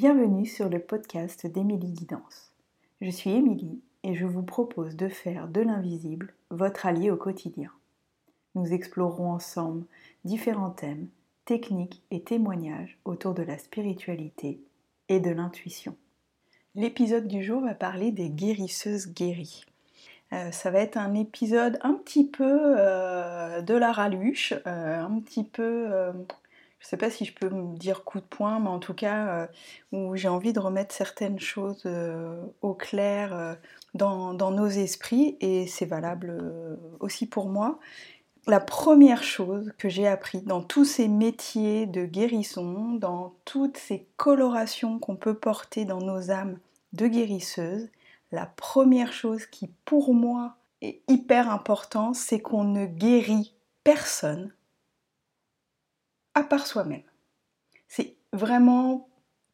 Bienvenue sur le podcast d'Émilie Guidance. Je suis Émilie et je vous propose de faire de l'invisible votre allié au quotidien. Nous explorerons ensemble différents thèmes, techniques et témoignages autour de la spiritualité et de l'intuition. L'épisode du jour va parler des guérisseuses guéries. Euh, ça va être un épisode un petit peu euh, de la raluche, euh, un petit peu je ne sais pas si je peux me dire coup de poing, mais en tout cas euh, où j'ai envie de remettre certaines choses euh, au clair euh, dans, nos esprits, et c'est valable aussi pour moi. La première chose que j'ai appris dans tous ces métiers de guérison, dans toutes ces colorations qu'on peut porter dans nos âmes de guérisseuses, la première chose qui pour moi est hyper important, c'est qu'on ne guérit personne à soi-même. C'est vraiment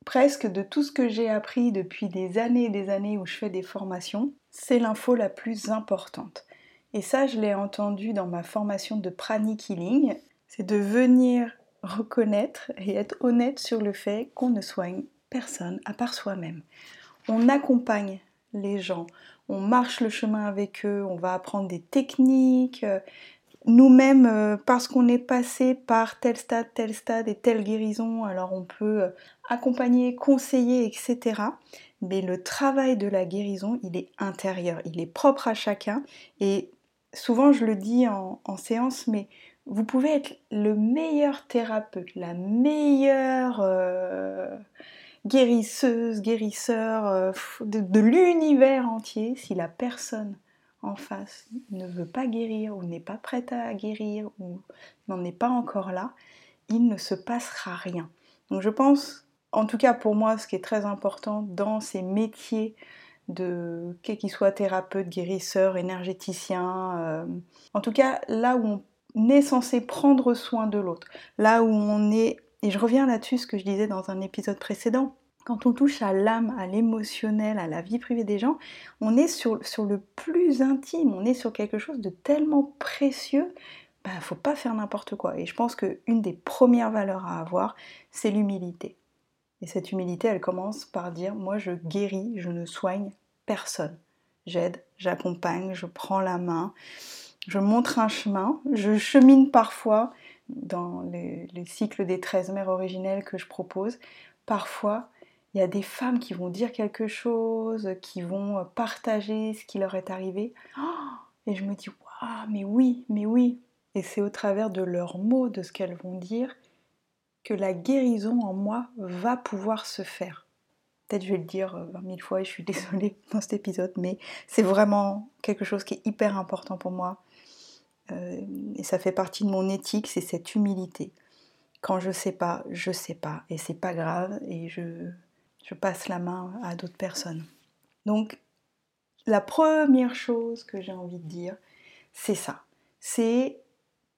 presque de tout ce que j'ai appris depuis des années et des années où je fais des formations, c'est l'info la plus importante. Et ça, je l'ai entendu dans ma formation de pranic healing, c'est de venir reconnaître et être honnête sur le fait qu'on ne soigne personne à part soi-même. On accompagne les gens, on marche le chemin avec eux, on va apprendre des techniques, nous-mêmes, euh, parce qu'on est passé par tel stade, tel stade et telle guérison, alors on peut euh, accompagner, conseiller, etc. Mais le travail de la guérison, il est intérieur, il est propre à chacun. Et souvent, je le dis en, séance, mais vous pouvez être le meilleur thérapeute, la meilleure euh, guérisseuse, guérisseur de l'univers entier, si la personne en face ne veut pas guérir ou n'est pas prête à guérir ou n'en est pas encore là, il ne se passera rien. Donc je pense, en tout cas pour moi, ce qui est très important dans ces métiers de qu'ils soient thérapeute, guérisseur, énergéticien, euh, en tout cas là où on est censé prendre soin de l'autre, là où on est, et je reviens là-dessus ce que je disais dans un épisode précédent, quand on touche à l'âme, à l'émotionnel, à la vie privée des gens, on est sur, le plus intime, on est sur quelque chose de tellement précieux, il ben, ne faut pas faire n'importe quoi. Et je pense qu'une des premières valeurs à avoir, c'est l'humilité. Et cette humilité, elle commence par dire, moi je guéris, je ne soigne personne. J'aide, j'accompagne, je prends la main, je montre un chemin, je chemine parfois dans les cycles des 13 mères originelles que je propose. Parfois, il y a des femmes qui vont dire quelque chose, qui vont euh, partager ce qui leur est arrivé. et je me dis, waouh, mais oui, mais oui. Et c'est au travers de leurs mots, de ce qu'elles vont dire, que la guérison en moi va pouvoir se faire. Peut-être je vais le dire 20 euh, 000 fois et je suis désolée dans cet épisode, mais c'est vraiment quelque chose qui est hyper important pour moi. Euh, et ça fait partie de mon éthique, c'est cette humilité. Quand je sais pas, je sais pas, et c'est pas grave, et je, je passe la main à d'autres personnes. Donc, la première chose que j'ai envie de dire, c'est ça. C'est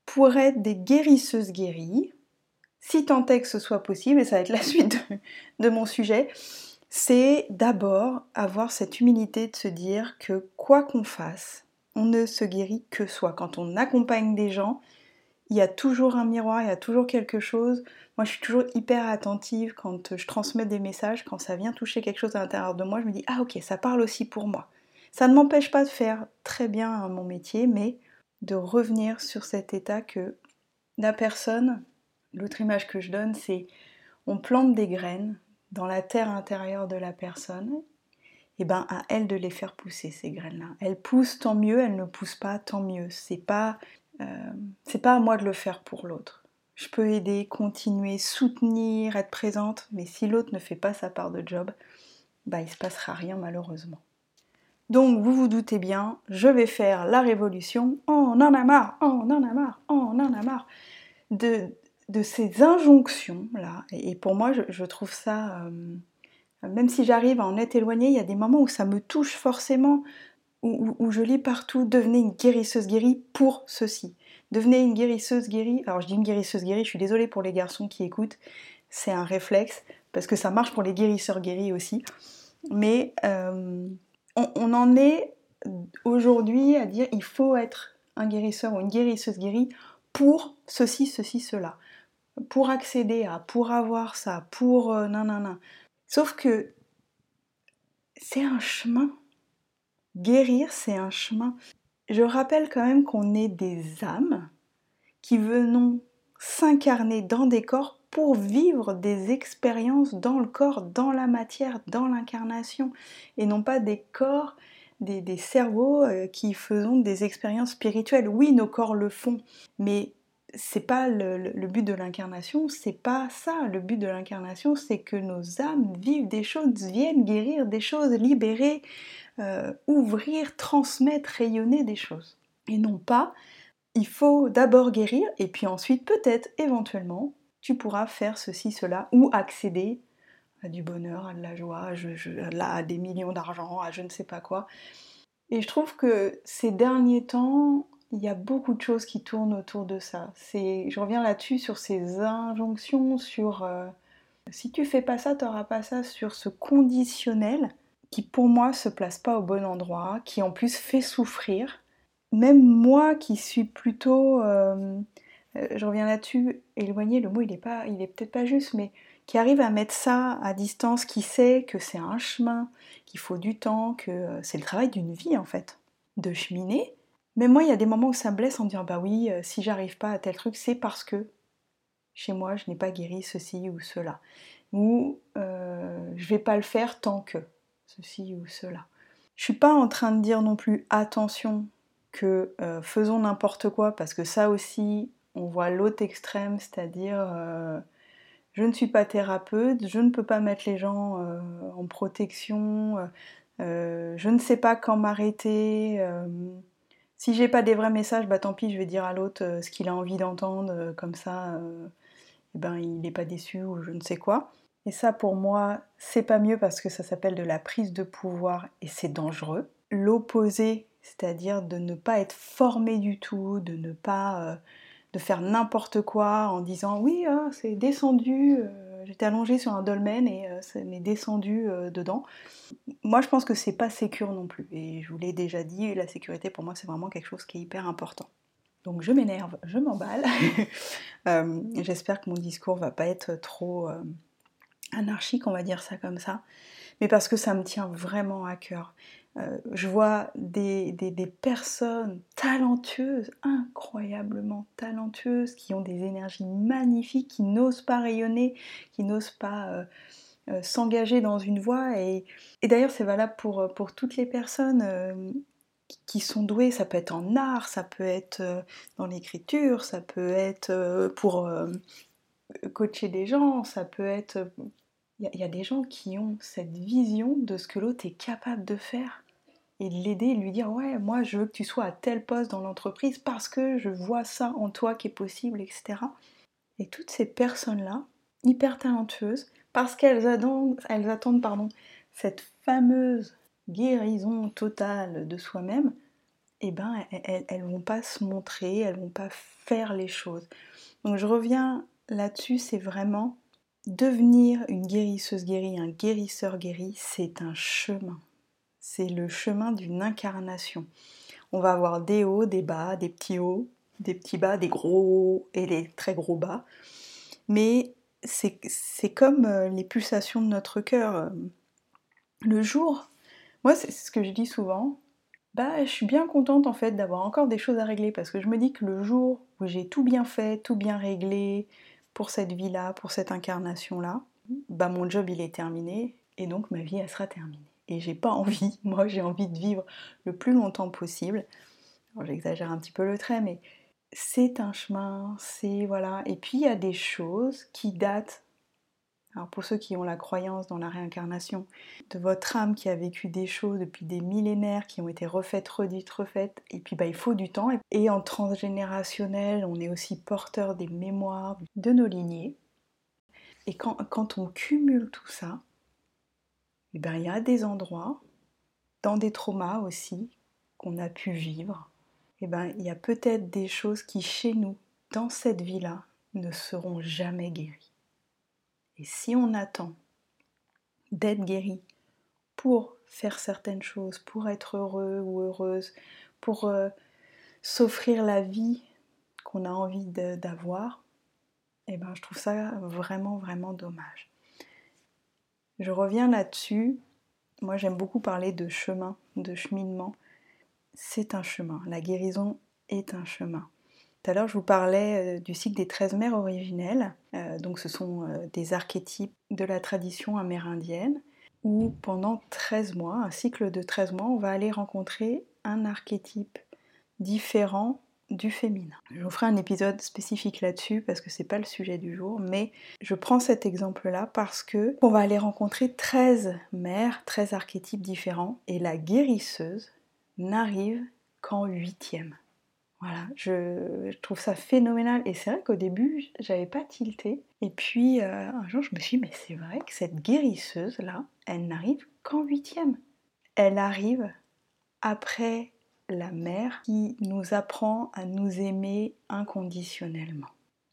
pour être des guérisseuses guéries, si tant est que ce soit possible, et ça va être la suite de, mon sujet, c'est d'abord avoir cette humilité de se dire que quoi qu'on fasse, on ne se guérit que soi. Quand on accompagne des gens, il y a toujours un miroir, il y a toujours quelque chose. Moi, je suis toujours hyper attentive quand je transmets des messages, quand ça vient toucher quelque chose à l'intérieur de moi, je me dis ah ok, ça parle aussi pour moi. Ça ne m'empêche pas de faire très bien mon métier, mais de revenir sur cet état que la personne, l'autre image que je donne, c'est on plante des graines dans la terre intérieure de la personne, et ben à elle de les faire pousser ces graines-là. Elles poussent tant mieux, elles ne poussent pas tant mieux. C'est pas euh, c'est pas à moi de le faire pour l'autre. Je peux aider, continuer, soutenir, être présente, mais si l'autre ne fait pas sa part de job, bah il se passera rien malheureusement. Donc vous vous doutez bien, je vais faire la révolution. on en a marre, on en a marre, on en a marre de, de ces injonctions là. Et pour moi, je, trouve ça, euh, même si j'arrive à en être éloignée, il y a des moments où ça me touche forcément où, je lis partout devenez une guérisseuse guérie pour ceci. Devenez une guérisseuse guérie. Alors je dis une guérisseuse guérie, je suis désolée pour les garçons qui écoutent, c'est un réflexe parce que ça marche pour les guérisseurs guéris aussi. Mais euh, on, en est aujourd'hui à dire il faut être un guérisseur ou une guérisseuse guérie pour ceci, ceci, cela. Pour accéder à, pour avoir ça, pour euh, nan nan nan. Sauf que c'est un chemin. Guérir, c'est un chemin. Je rappelle quand même qu'on est des âmes qui venons s'incarner dans des corps pour vivre des expériences dans le corps, dans la matière, dans l'incarnation, et non pas des corps, des, cerveaux euh, qui faisons des expériences spirituelles. Oui, nos corps le font, mais c'est pas le, but de l'incarnation, c'est pas ça. Le but de l'incarnation, c'est que nos âmes vivent des choses, viennent guérir des choses, libérer, euh, ouvrir, transmettre, rayonner des choses. Et non pas, il faut d'abord guérir et puis ensuite peut-être, éventuellement, tu pourras faire ceci, cela, ou accéder à du bonheur, à de la joie, à des millions d'argent, à je ne sais pas quoi. Et je trouve que ces derniers temps, il y a beaucoup de choses qui tournent autour de ça. je reviens là-dessus sur ces injonctions, sur euh, si tu fais pas ça, tu n'auras pas ça, sur ce conditionnel qui pour moi se place pas au bon endroit, qui en plus fait souffrir. Même moi qui suis plutôt, euh, euh, je reviens là-dessus, éloigné, le mot il est pas, il est peut-être pas juste, mais qui arrive à mettre ça à distance, qui sait que c'est un chemin, qu'il faut du temps, que c'est le travail d'une vie en fait, de cheminer mais moi, il y a des moments où ça me blesse en disant bah oui, euh, si j'arrive pas à tel truc, c'est parce que chez moi, je n'ai pas guéri ceci ou cela. Ou euh, je vais pas le faire tant que ceci ou cela. Je suis pas en train de dire non plus attention que euh, faisons n'importe quoi parce que ça aussi, on voit l'autre extrême, c'est-à-dire je ne suis pas thérapeute, je ne peux pas mettre les gens en protection, je ne sais pas quand m'arrêter. Si j'ai pas des vrais messages, bah tant pis, je vais dire à l'autre euh, ce qu'il a envie d'entendre, euh, comme ça, euh, eh ben, il n'est pas déçu ou je ne sais quoi. Et ça, pour moi, c'est pas mieux parce que ça s'appelle de la prise de pouvoir et c'est dangereux. L'opposé, c'est-à-dire de ne pas être formé du tout, de ne pas de faire n'importe quoi en disant oui, ah, c'est descendu, j'étais allongée sur un dolmen et euh, ça m'est descendu euh, dedans. Moi, je pense que c'est pas sécure non plus. Et je vous l'ai déjà dit, la sécurité pour moi, c'est vraiment quelque chose qui est hyper important. Donc je m'énerve, je m'emballe. Euh, j'espère que mon discours va pas être trop anarchique, on va dire ça comme ça. Mais parce que ça me tient vraiment à cœur. Euh, je vois des, personnes talentueuses, incroyablement talentueuses, qui ont des énergies magnifiques, qui n'osent pas rayonner, qui n'osent pas euh, euh, s'engager dans une voie. Et, d'ailleurs, c'est valable pour, pour, toutes les personnes qui sont douées. Ça peut être en art, ça peut être dans l'écriture, ça peut être pour coacher des gens, ça peut être... Il y, a des gens qui ont cette vision de ce que l'autre est capable de faire et l'aider et lui dire ouais moi je veux que tu sois à tel poste dans l'entreprise parce que je vois ça en toi qui est possible etc et toutes ces personnes là hyper talentueuses parce qu'elles attendent, elles attendent pardon, cette fameuse guérison totale de soi-même eh ben elles, elles vont pas se montrer elles vont pas faire les choses. Donc je reviens là-dessus c'est vraiment devenir une guérisseuse guérie un guérisseur guéri c'est un chemin c'est le chemin d'une incarnation. On va avoir des hauts, des bas, des petits hauts, des petits bas, des gros hauts et des très gros bas. Mais c'est comme euh, les pulsations de notre cœur. Le jour, moi c'est ce que je dis souvent, bah je suis bien contente en fait d'avoir encore des choses à régler parce que je me dis que le jour où j'ai tout bien fait, tout bien réglé pour cette vie-là, pour cette incarnation-là, bah mon job il est terminé et donc ma vie elle sera terminée et j'ai pas envie, moi j'ai envie de vivre le plus longtemps possible. J'exagère un petit peu le trait, mais c'est un chemin, c'est voilà. Et puis il y a des choses qui datent. Alors pour ceux qui ont la croyance dans la réincarnation, de votre âme qui a vécu des choses depuis des millénaires, qui ont été refaites, redites, refaites, et puis bah, il faut du temps. Et en transgénérationnel, on est aussi porteur des mémoires de nos lignées. Et quand, quand on cumule tout ça, eh ben, il y a des endroits, dans des traumas aussi, qu'on a pu vivre, eh ben, il y a peut-être des choses qui, chez nous, dans cette vie-là, ne seront jamais guéries. Et si on attend d'être guéri pour faire certaines choses, pour être heureux ou heureuse, pour euh, s'offrir la vie qu'on a envie d'avoir, eh ben, je trouve ça vraiment, vraiment dommage. Je reviens là-dessus. Moi, j'aime beaucoup parler de chemin, de cheminement. C'est un chemin. La guérison est un chemin. Tout à l'heure, je vous parlais euh, du cycle des 13 mères originelles. Euh, donc, ce sont euh, des archétypes de la tradition amérindienne où pendant 13 mois, un cycle de 13 mois, on va aller rencontrer un archétype différent du féminin. Je vous ferai un épisode spécifique là-dessus parce que c'est pas le sujet du jour, mais je prends cet exemple-là parce que on va aller rencontrer 13 mères, 13 archétypes différents et la guérisseuse n'arrive qu'en huitième. Voilà, je, trouve ça phénoménal et c'est vrai qu'au début j'avais pas tilté et puis euh, un jour je me suis dit mais c'est vrai que cette guérisseuse là, elle n'arrive qu'en huitième. Elle arrive après la mère qui nous apprend à nous aimer inconditionnellement.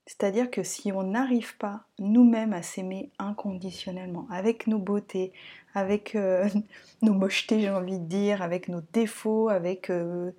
C'est-à-dire que si on n'arrive pas nous-mêmes à s'aimer inconditionnellement, avec nos beautés, avec euh, nos mochetés, j'ai envie de dire, avec nos défauts, avec euh,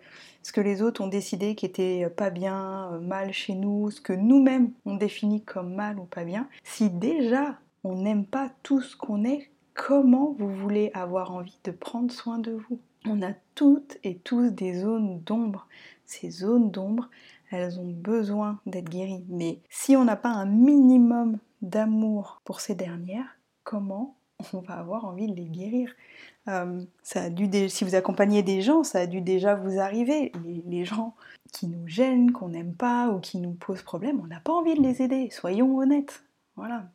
ce que les autres ont décidé qui était pas bien, euh, mal chez nous, ce que nous-mêmes on définit comme mal ou pas bien, si déjà on n'aime pas tout ce qu'on est, comment vous voulez avoir envie de prendre soin de vous? On a toutes et tous des zones d'ombre. Ces zones d'ombre, elles ont besoin d'être guéries. Mais si on n'a pas un minimum d'amour pour ces dernières, comment on va avoir envie de les guérir? Euh, Si vous accompagnez des gens, ça a dû déjà vous arriver. Les, gens qui nous gênent, qu'on n'aime pas ou qui nous posent problème, on n'a pas envie de les aider. Soyons honnêtes. Voilà.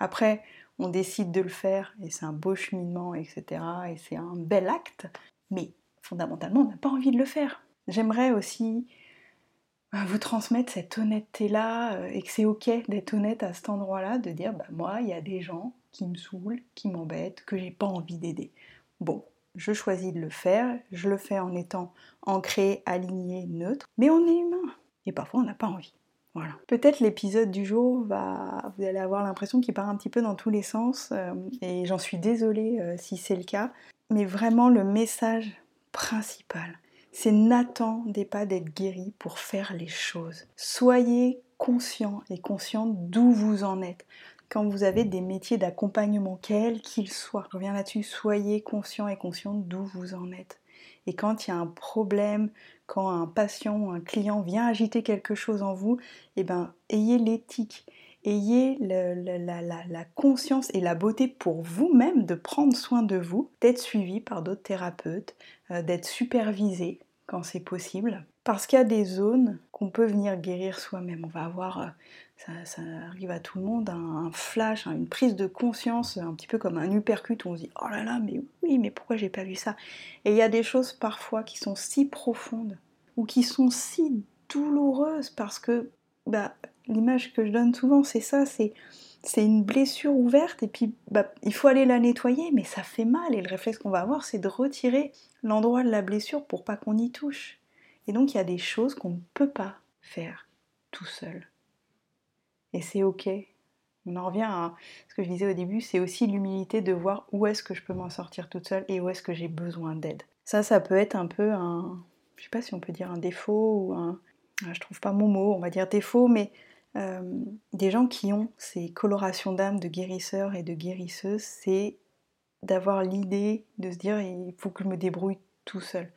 Après, on décide de le faire et c'est un beau cheminement, etc. Et c'est un bel acte. Mais fondamentalement, on n'a pas envie de le faire. J'aimerais aussi euh, vous transmettre cette honnêteté-là euh, et que c'est ok d'être honnête à cet endroit-là, de dire bah moi, il y a des gens qui me saoulent, qui m'embêtent, que j'ai pas envie d'aider. Bon, je choisis de le faire, je le fais en étant ancré, aligné, neutre, mais on est humain et parfois on n'a pas envie. Voilà. Peut-être l'épisode du jour va, vous allez avoir l'impression qu'il part un petit peu dans tous les sens euh, et j'en suis désolée si c'est le cas. Mais vraiment, le message principal, c'est n'attendez pas d'être guéri pour faire les choses. Soyez conscient et consciente d'où vous en êtes. Quand vous avez des métiers d'accompagnement, quels qu'ils soient, je reviens là-dessus, soyez conscient et consciente d'où vous en êtes. Et quand il y a un problème, quand un patient ou un client vient agiter quelque chose en vous, eh ben, ayez l'éthique ayez la, conscience et la beauté pour vous-même de prendre soin de vous, d'être suivi par d'autres thérapeutes, euh, d'être supervisé quand c'est possible. Parce qu'il y a des zones qu'on peut venir guérir soi-même. On va avoir, euh, ça, arrive à tout le monde, un, flash, une prise de conscience, un petit peu comme un uppercut où on se dit oh là là, mais oui, mais pourquoi j'ai pas vu ça? Et il y a des choses parfois qui sont si profondes ou qui sont si douloureuses parce que bah, l'image que je donne souvent, c'est ça, c'est c'est une blessure ouverte et puis bah, il faut aller la nettoyer, mais ça fait mal et le réflexe qu'on va avoir, c'est de retirer l'endroit de la blessure pour pas qu'on y touche. Et donc il y a des choses qu'on ne peut pas faire tout seul. Et c'est ok. On en revient à ce que je disais au début, c'est aussi l'humilité de voir où est-ce que je peux m'en sortir toute seule et où est-ce que j'ai besoin d'aide. Ça, ça peut être un peu un, je sais pas si on peut dire un défaut ou un, ah, je trouve pas mon mot, on va dire défaut, mais euh, des gens qui ont ces colorations d'âme de guérisseurs et de guérisseuses, c'est d'avoir l'idée de se dire il faut que je me débrouille tout seul.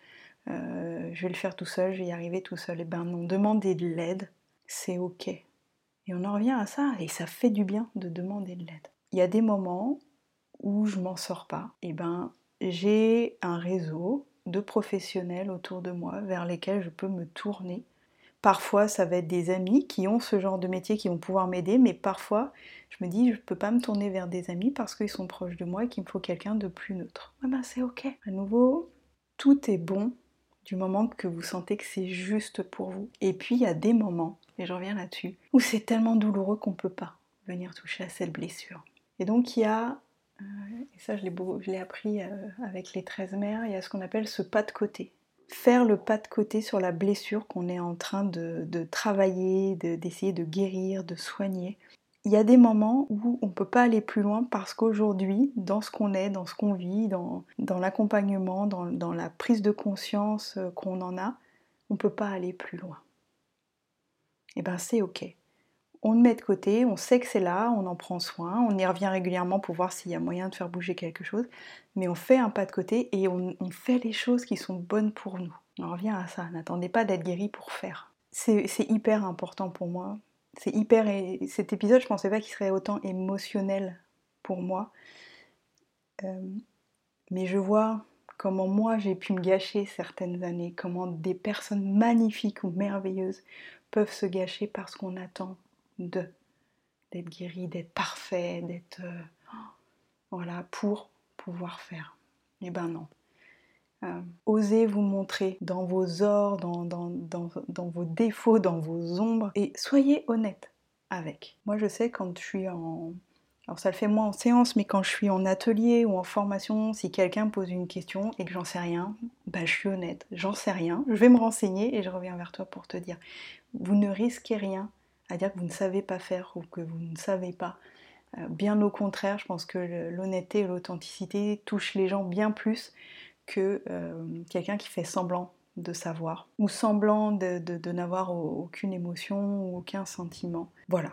Euh, je vais le faire tout seul, je vais y arriver tout seul. Et ben non, demander de l'aide, c'est ok. Et on en revient à ça, et ça fait du bien de demander de l'aide. Il y a des moments où je m'en sors pas, et ben j'ai un réseau de professionnels autour de moi vers lesquels je peux me tourner Parfois, ça va être des amis qui ont ce genre de métier qui vont pouvoir m'aider, mais parfois, je me dis, je ne peux pas me tourner vers des amis parce qu'ils sont proches de moi et qu'il me faut quelqu'un de plus neutre. Ah ben, c'est ok. À nouveau, tout est bon du moment que vous sentez que c'est juste pour vous. Et puis, il y a des moments, et je reviens là-dessus, où c'est tellement douloureux qu'on ne peut pas venir toucher à cette blessure. Et donc, il y a, euh, et ça je l'ai appris euh, avec les 13 mères, il y a ce qu'on appelle ce pas de côté faire le pas de côté sur la blessure qu'on est en train de, travailler, d'essayer de, guérir, de soigner. Il y a des moments où on ne peut pas aller plus loin parce qu'aujourd'hui, dans ce qu'on est, dans ce qu'on vit, dans, l'accompagnement, dans, la prise de conscience euh, qu'on en a, on ne peut pas aller plus loin. Et eh bien c'est ok. On le met de côté, on sait que c'est là, on en prend soin, on y revient régulièrement pour voir s'il y a moyen de faire bouger quelque chose, mais on fait un pas de côté et on, fait les choses qui sont bonnes pour nous. On revient à ça, n'attendez pas d'être guéri pour faire. C'est hyper important pour moi. C'est hyper. Cet épisode, je pensais pas qu'il serait autant émotionnel pour moi. Euh, mais je vois comment moi j'ai pu me gâcher certaines années, comment des personnes magnifiques ou merveilleuses peuvent se gâcher parce qu'on attend d'être guéri, d'être parfait, d'être euh, voilà pour pouvoir faire. Eh ben non. Euh, osez vous montrer dans vos ors, dans, vos défauts, dans vos ombres, et soyez honnête avec. Moi je sais quand je suis en... Alors ça le fait moins en séance, mais quand je suis en atelier ou en formation, si quelqu'un pose une question et que j'en sais rien, ben je suis honnête, j'en sais rien, je vais me renseigner et je reviens vers toi pour te dire. Vous ne risquez rien à dire que vous ne savez pas faire ou que vous ne savez pas. Euh, bien au contraire, je pense que l'honnêteté et l'authenticité touchent les gens bien plus que euh, quelqu'un qui fait semblant de savoir ou semblant de, n'avoir aucune émotion ou aucun sentiment. Voilà.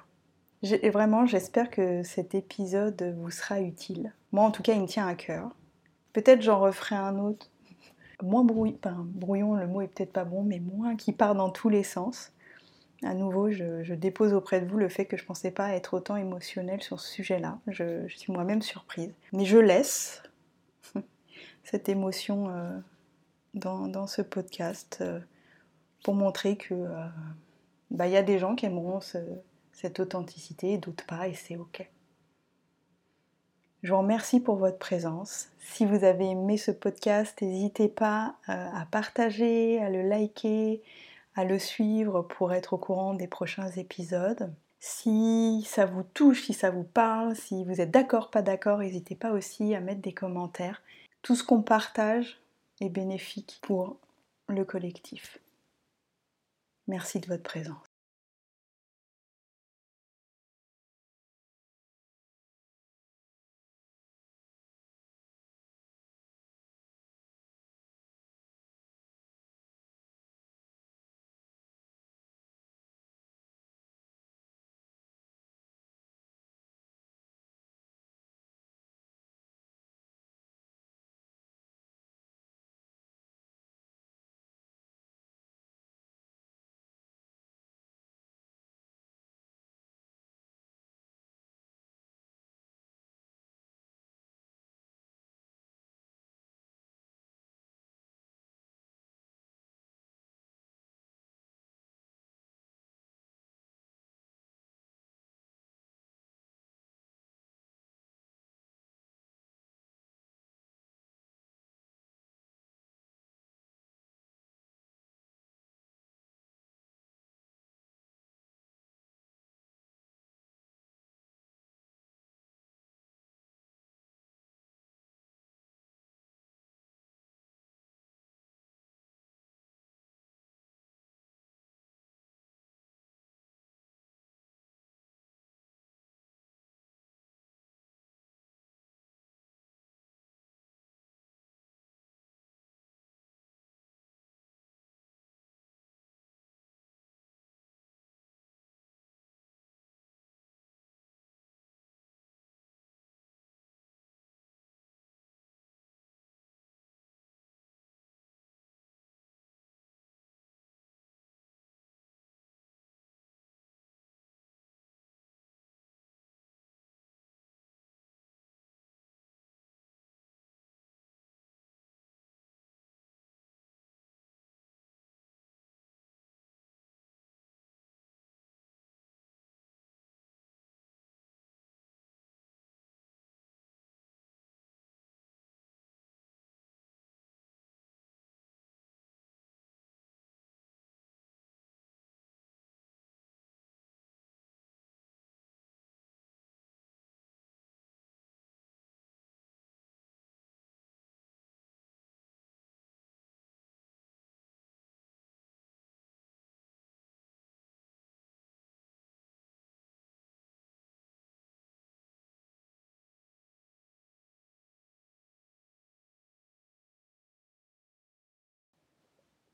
Vraiment, j'espère que cet épisode vous sera utile. Moi, en tout cas, il me tient à cœur. Peut-être j'en referai un autre, moins brouillon, le mot est peut-être pas bon, mais moins qui part dans tous les sens à nouveau, je, dépose auprès de vous le fait que je ne pensais pas être autant émotionnelle sur ce sujet-là. Je, suis moi-même surprise. Mais je laisse cette émotion euh, dans, ce podcast euh, pour montrer que euh, bah, il y a des gens qui aimeront cette authenticité et d'autres pas, et c'est ok. Je vous remercie pour votre présence. Si vous avez aimé ce podcast, n'hésitez pas à partager, à le liker, à le suivre pour être au courant des prochains épisodes. Si ça vous touche, si ça vous parle, si vous êtes d'accord, pas d'accord, n'hésitez pas aussi à mettre des commentaires. Tout ce qu'on partage est bénéfique pour le collectif. Merci de votre présence.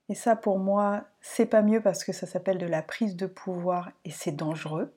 Et ça, pour moi, c'est pas mieux parce que ça s'appelle de la prise de pouvoir et c'est dangereux.